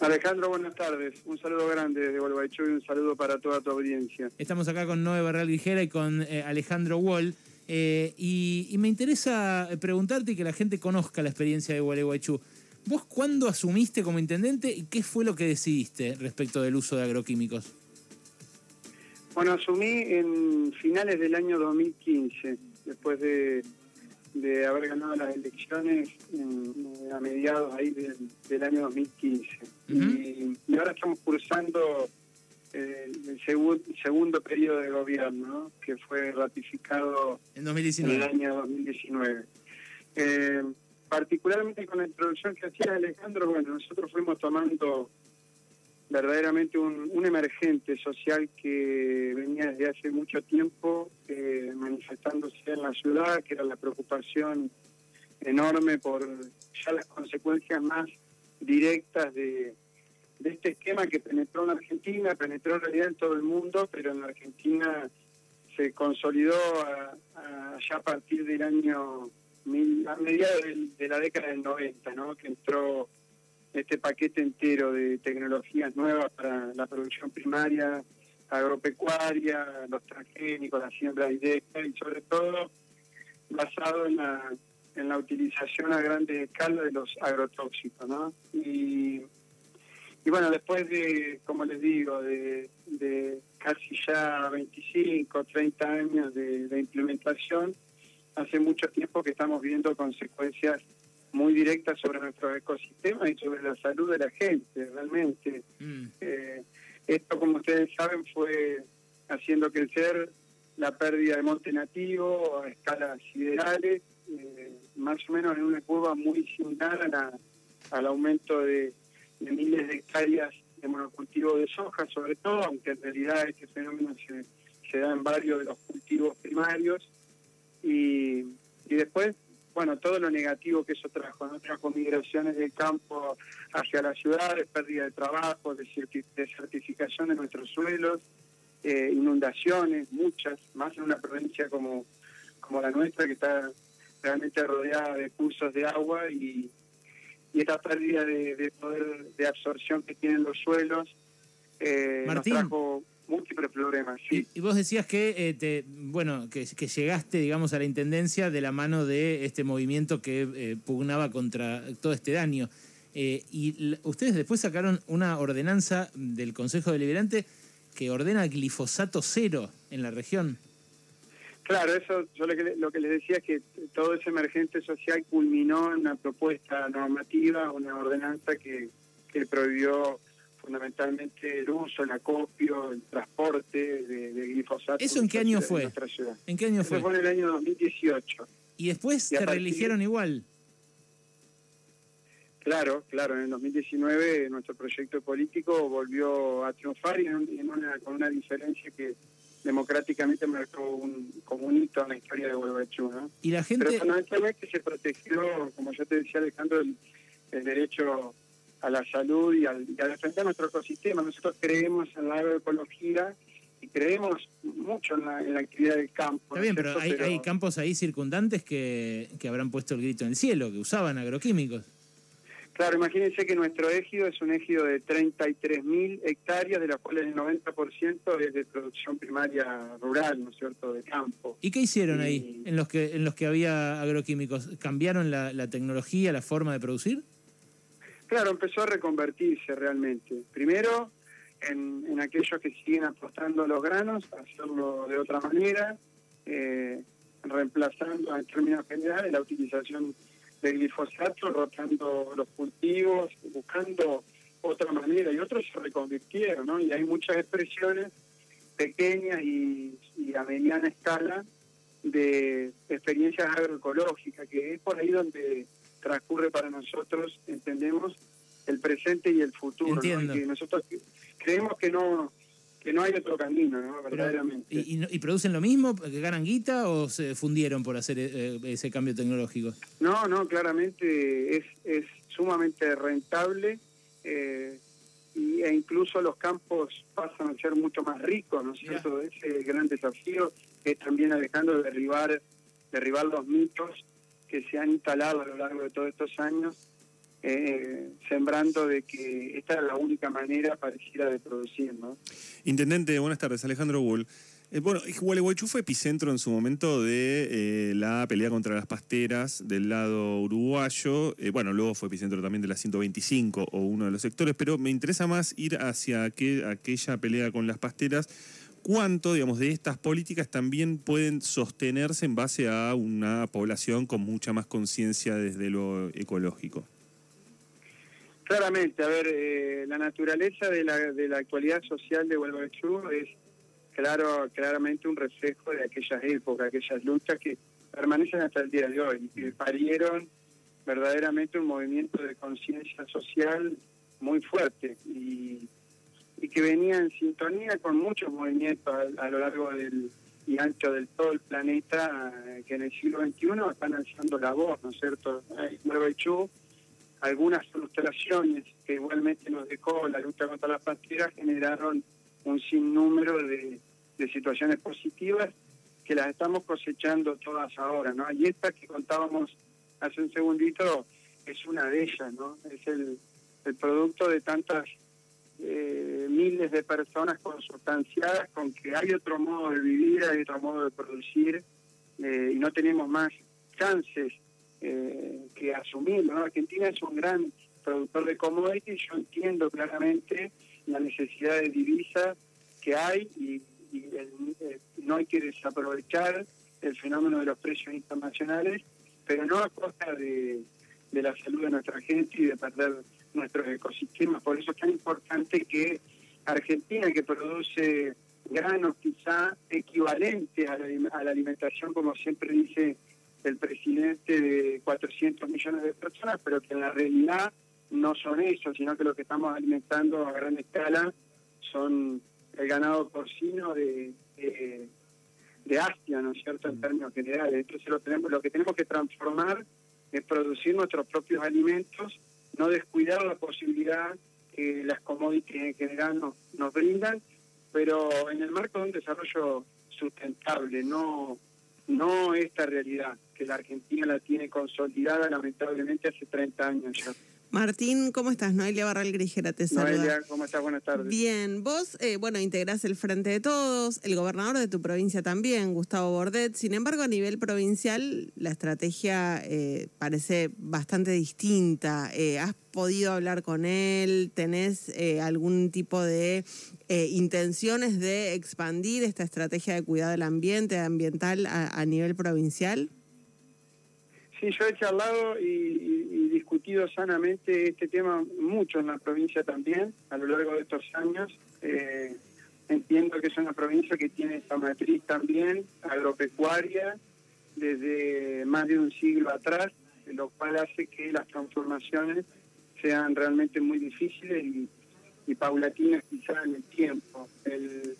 Alejandro, buenas tardes. Un saludo grande desde Gualeguaychú y un saludo para toda tu audiencia. Estamos acá con Noé Barral Vigera y con eh, Alejandro Wall. Eh, y, me interesa preguntarte y que la gente conozca la experiencia de Gualeguaychú. ¿Vos cuándo asumiste como intendente y qué fue lo que decidiste respecto del uso de agroquímicos? Bueno, asumí en finales del año 2015, después de de haber ganado las elecciones a mediados ahí del, año 2015. y, ahora estamos cursando eh, el segundo periodo de gobierno, que fue ratificado en, 2019. el año 2019. Eh, particularmente con la introducción que hacía Alejandro, bueno, nosotros fuimos tomando verdaderamente un, emergente social que venía desde hace mucho tiempo eh, manifestándose en la ciudad, que era la preocupación enorme por ya las consecuencias más directas de, este esquema que penetró en Argentina, penetró en realidad en todo el mundo, pero en Argentina se consolidó ya a partir del año, a mediados de, la década del 90, ¿no? que entró este paquete entero de tecnologías nuevas para la producción primaria, agropecuaria, los transgénicos, la siembra directa y sobre todo basado en la, en la utilización a gran escala de los agrotóxicos. ¿no? Y, y bueno, después de, como les digo, de, casi ya 25, 30 años de implementación, hace mucho tiempo que estamos viendo consecuencias muy directa sobre nuestro ecosistema y sobre la salud de la gente, realmente. Mm. Eh, esto, como ustedes saben, fue haciendo crecer la pérdida de monte nativo a escalas siderales, eh, más o menos en una curva muy similar al aumento de, miles de hectáreas de monocultivo de soja, sobre todo, aunque en realidad este fenómeno se, se da en varios de los cultivos primarios. Y, y después bueno, todo lo negativo que eso trajo, ¿no? Trajo migraciones del campo hacia las ciudades, pérdida de trabajo, de desertificación de nuestros suelos, eh, inundaciones, muchas, más en una provincia como, como la nuestra, que está realmente rodeada de cursos de agua y, y esta pérdida de, poder de absorción que tienen los suelos eh, nos trajo múltiples problemas. Sí. Y, vos decías que, eh, te, bueno, que, llegaste, digamos, a la intendencia de la mano de este movimiento que eh, pugnaba contra todo este daño. Eh, y ustedes después sacaron una ordenanza del Consejo Deliberante que ordena glifosato cero en la región. Claro, eso yo lo que, les decía es que todo ese emergente social culminó en una propuesta normativa, una ordenanza que, que prohibió fundamentalmente el uso, el acopio, el transporte de, glifosato. ¿Eso en qué año fue? En, qué año fue? fue en el año 2018. ¿Y después se reeligieron igual? Claro, claro, en el 2019 nuestro proyecto político volvió a triunfar y en una, con una diferencia que democráticamente marcó un, como un hito en la historia de Gualeguaychú. ¿no? Y la gente... Pero fundamentalmente se protegió, como yo te decía Alejandro, el derecho a la salud y, a defender nuestro ecosistema. Nosotros creemos en la agroecología y creemos mucho en la, actividad del campo. Está bien, pero hay, campos ahí circundantes que, que habrán puesto el grito en el cielo, que usaban agroquímicos. Claro, imagínense que nuestro ejido es un ejido de 33.000 hectáreas, de las cuales el 90% es de producción primaria rural, ¿no es cierto?, de campo. ¿Y qué hicieron ahí, en los que en los que había agroquímicos? ¿Cambiaron la, la tecnología, la forma de producir? Claro, empezó a reconvertirse realmente. Primero, en, aquellos que siguen apostando los granos, hacerlo de otra manera, eh, reemplazando en términos generales la utilización del glifosato, rotando los cultivos, buscando otra manera. Y otros se reconvirtieron, ¿no? Y hay muchas expresiones pequeñas y, y a mediana escala de experiencias agroecológicas, que es por ahí donde transcurre para nosotros, entendemos, el presente y el futuro. Y nosotros creemos que no que no hay otro camino, ¿no? verdaderamente. ¿y, producen lo mismo? ¿Que ganan guita o se fundieron por hacer eh, ese cambio tecnológico? No, no, claramente es, es sumamente rentable eh, y, e incluso los campos pasan a ser mucho más ricos, ¿no es cierto? Ese gran desafío es también Alejandro derribar, derribar los mitos que se han instalado a lo largo de todos estos años eh, sembrando de que esta es la única manera pareciera de producir. ¿no? Intendente, buenas tardes, Alejandro Bull. Eh, bueno, Gualeguaychú fue epicentro en su momento de eh, la pelea contra las pasteras del lado uruguayo. Eh, bueno, luego fue epicentro también de la 125 o uno de los sectores, pero me interesa más ir hacia aquella pelea con las pasteras. ¿Cuánto, digamos, de estas políticas también pueden sostenerse en base a una población con mucha más conciencia desde lo ecológico? Claramente, a ver, la naturaleza de la, de la actualidad social de Gualeguaychú es claro, claramente un reflejo de aquellas épocas, aquellas luchas que permanecen hasta el día de hoy y que parieron verdaderamente un movimiento de conciencia social muy fuerte y, que venía en sintonía con muchos movimientos a, lo largo del y ancho del todo el planeta que en el siglo XXI están alzando la voz, ¿no es cierto? Nueva algunas frustraciones que igualmente nos dejó la lucha contra las pasteras generaron un sinnúmero de, de situaciones positivas que las estamos cosechando todas ahora, ¿no? Y esta que contábamos hace un segundito es una de ellas, ¿no? Es el, el producto de tantas eh, miles de personas consustanciadas con que hay otro modo de vivir, hay otro modo de producir eh, y no tenemos más chances eh, que asumirlo, ¿no? Argentina es un gran productor de commodities, yo entiendo claramente la necesidad de divisas que hay y eh, no hay que desaprovechar el fenómeno de los precios internacionales, pero no a costa de, la salud de nuestra gente y de perder nuestros ecosistemas. Por eso es tan importante que Argentina, que produce granos quizá equivalentes a la, a la alimentación, como siempre dice el presidente, de 400 millones de personas, pero que en la realidad no son eso, sino que lo que estamos alimentando a gran escala son el ganado porcino de, de, Asia, ¿no es cierto?, en mm. términos generales. Entonces lo, tenemos, lo que tenemos que transformar producir nuestros propios alimentos, no descuidar la posibilidad que las commodities en general nos, nos brindan, pero en el marco de un desarrollo sustentable, no, no esta realidad que la Argentina la tiene consolidada lamentablemente hace 30 años ya. Martín, ¿cómo estás? Noelia Barral Grijera te saluda. Noelia, ¿cómo estás? Buenas tardes. Bien, vos, eh, bueno, integrás el Frente de Todos, el gobernador de tu provincia también, Gustavo Bordet. Sin embargo, a nivel provincial, la estrategia eh, parece bastante distinta. Eh, ¿Has podido hablar con él? ¿Tenés algún tipo de intenciones de expandir esta estrategia de cuidado del ambiente, ambiental, a nivel provincial? Sí, yo he charlado y, discutido sanamente este tema mucho en la provincia también, a lo largo de estos años. Eh, entiendo que es una provincia que tiene esta matriz también agropecuaria desde más de un siglo atrás, lo cual hace que las transformaciones sean realmente muy difíciles y, paulatinas quizás en el tiempo. el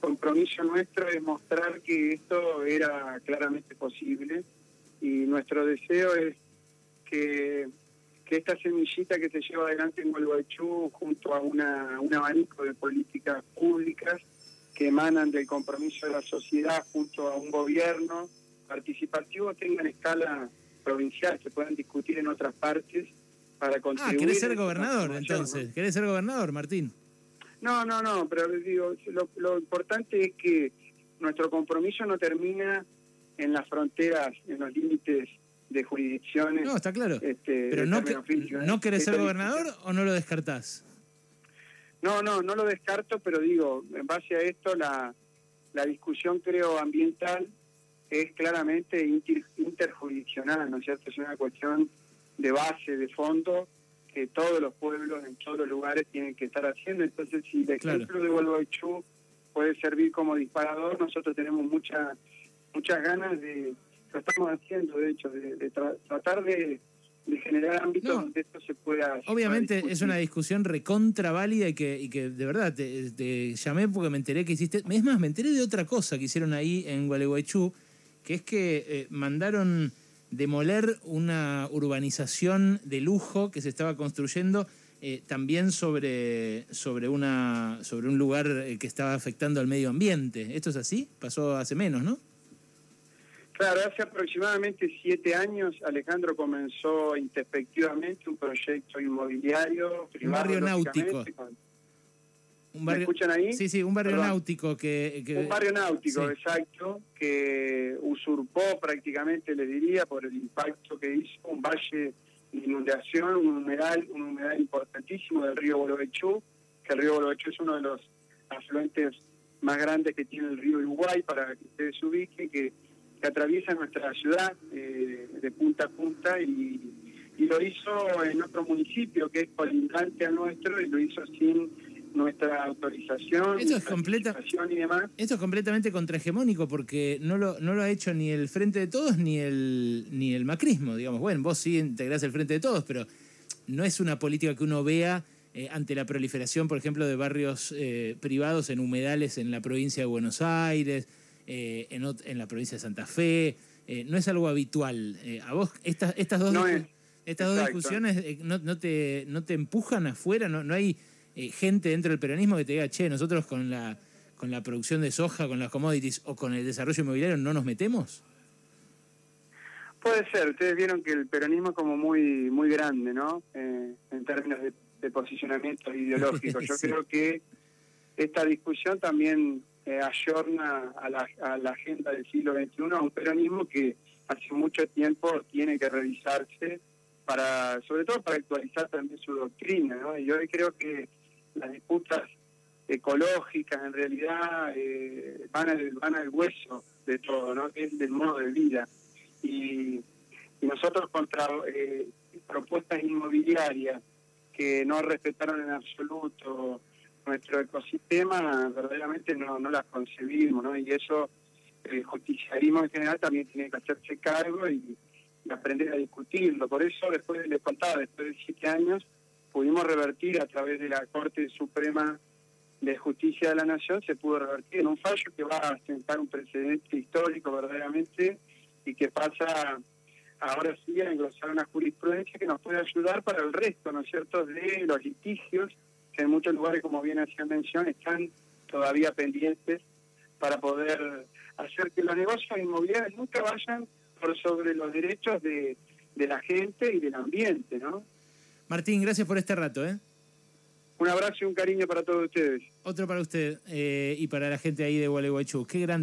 compromiso nuestro es mostrar que esto era claramente posible y nuestro deseo es que, esta semillita que se lleva adelante en Gualeguaychú junto a una, un abanico de políticas públicas que emanan del compromiso de la sociedad junto a un gobierno participativo tengan escala provincial, se puedan discutir en otras partes para ah, contribuir. Ah, ¿querés ser gobernador entonces? ¿no? ¿Querés ser gobernador, Martín? No, no, no, pero digo, lo, lo importante es que nuestro compromiso no termina en las fronteras, en los límites de jurisdicciones. No, está claro. Este, Pero no, ¿no querés ser gobernador o no lo descartás? No, no, no lo descarto, pero digo, en base a esto, la, la discusión, creo, ambiental es claramente interjurisdiccional, ¿no es cierto? Es una cuestión de base, de fondo, que todos los pueblos en todos los lugares tienen que estar haciendo. Entonces, si el ejemplo de Gualeguaychú puede servir como disparador, nosotros tenemos mucha muchas ganas de, lo estamos haciendo de hecho, de, tratar de, generar ámbitos donde esto se pueda... Obviamente es una discusión recontra válida y que, y que de verdad te, llamé porque me enteré que hiciste... Es más, me enteré de otra cosa que hicieron ahí en Gualeguaychú, que es que eh, mandaron demoler una urbanización de lujo que se estaba construyendo eh, también sobre, sobre, una, sobre un lugar eh, que estaba afectando al medio ambiente. ¿Esto es así? Pasó hace menos, ¿no? Claro, hace aproximadamente siete años Alejandro comenzó introspectivamente un proyecto inmobiliario Un barrio náutico. lógicamente, con- Un ¿Me escuchan ahí? Sí, sí, un barrio Perdón. náutico que, que- Un barrio náutico, sí. exacto, que usurpó prácticamente, le diría, por el impacto que hizo un valle de inundación, un humedal, un humedal importantísimo del río Boloechú, que el río Boloechú es uno de los afluentes más grandes que tiene el río Uruguay, para que ustedes se ubiquen, que, que atraviesa nuestra ciudad eh, de punta a punta y, y lo hizo en otro municipio que es colindante al nuestro y lo hizo sin nuestra autorización, Eso es completa- y demás. Esto es completamente contrahegemónico porque no lo, no lo ha hecho ni el Frente de Todos ni el, ni el macrismo, digamos. Bueno, vos sí integrás el Frente de Todos, pero no es una política que uno vea eh, ante la proliferación, por ejemplo, de barrios eh, privados en humedales en la provincia de Buenos Aires, eh, en, en la provincia de Santa Fe. Eh, no es algo habitual. Eh, a vos, estas, estas dos, No discu- es. estas dos discusiones eh, no, no te, no te empujan afuera, no, no hay gente dentro del peronismo que te diga, che, nosotros con la, con la producción de soja, con las commodities o con el desarrollo inmobiliario no nos metemos. Puede ser, ustedes vieron que el peronismo es como muy muy grande, ¿no? Eh, en términos de, de posicionamiento ideológico. Yo Sí. creo que esta discusión también eh, ayorna a la, agenda del siglo XXI, a un peronismo que hace mucho tiempo tiene que revisarse para, sobre todo para actualizar también su doctrina, ¿no? Y hoy creo que las disputas ecológicas en realidad eh, van al van al hueso de todo, ¿no? Es del modo de vida y, y nosotros contra eh, propuestas inmobiliarias que no respetaron en absoluto nuestro ecosistema, verdaderamente no, no las concebimos, ¿no? Y eso, el justicialismo en general también tiene que hacerse cargo y, aprender a discutirlo. Por eso, después les contaba, después de siete años, pudimos revertir a través de la Corte Suprema de Justicia de la Nación, se pudo revertir en un fallo que va a sentar un precedente histórico verdaderamente y que pasa ahora sí a engrosar una jurisprudencia que nos puede ayudar para el resto, ¿no es cierto?, de los litigios que en muchos lugares, como bien hacía mención, están todavía pendientes para poder hacer que los negocios inmobiliarios nunca vayan por sobre los derechos de, de la gente y del ambiente, ¿no? Martín, gracias por este rato, ¿eh? Un abrazo y un cariño para todos ustedes. Otro para usted eh, y para la gente ahí de Gualeguaychú. Qué grande.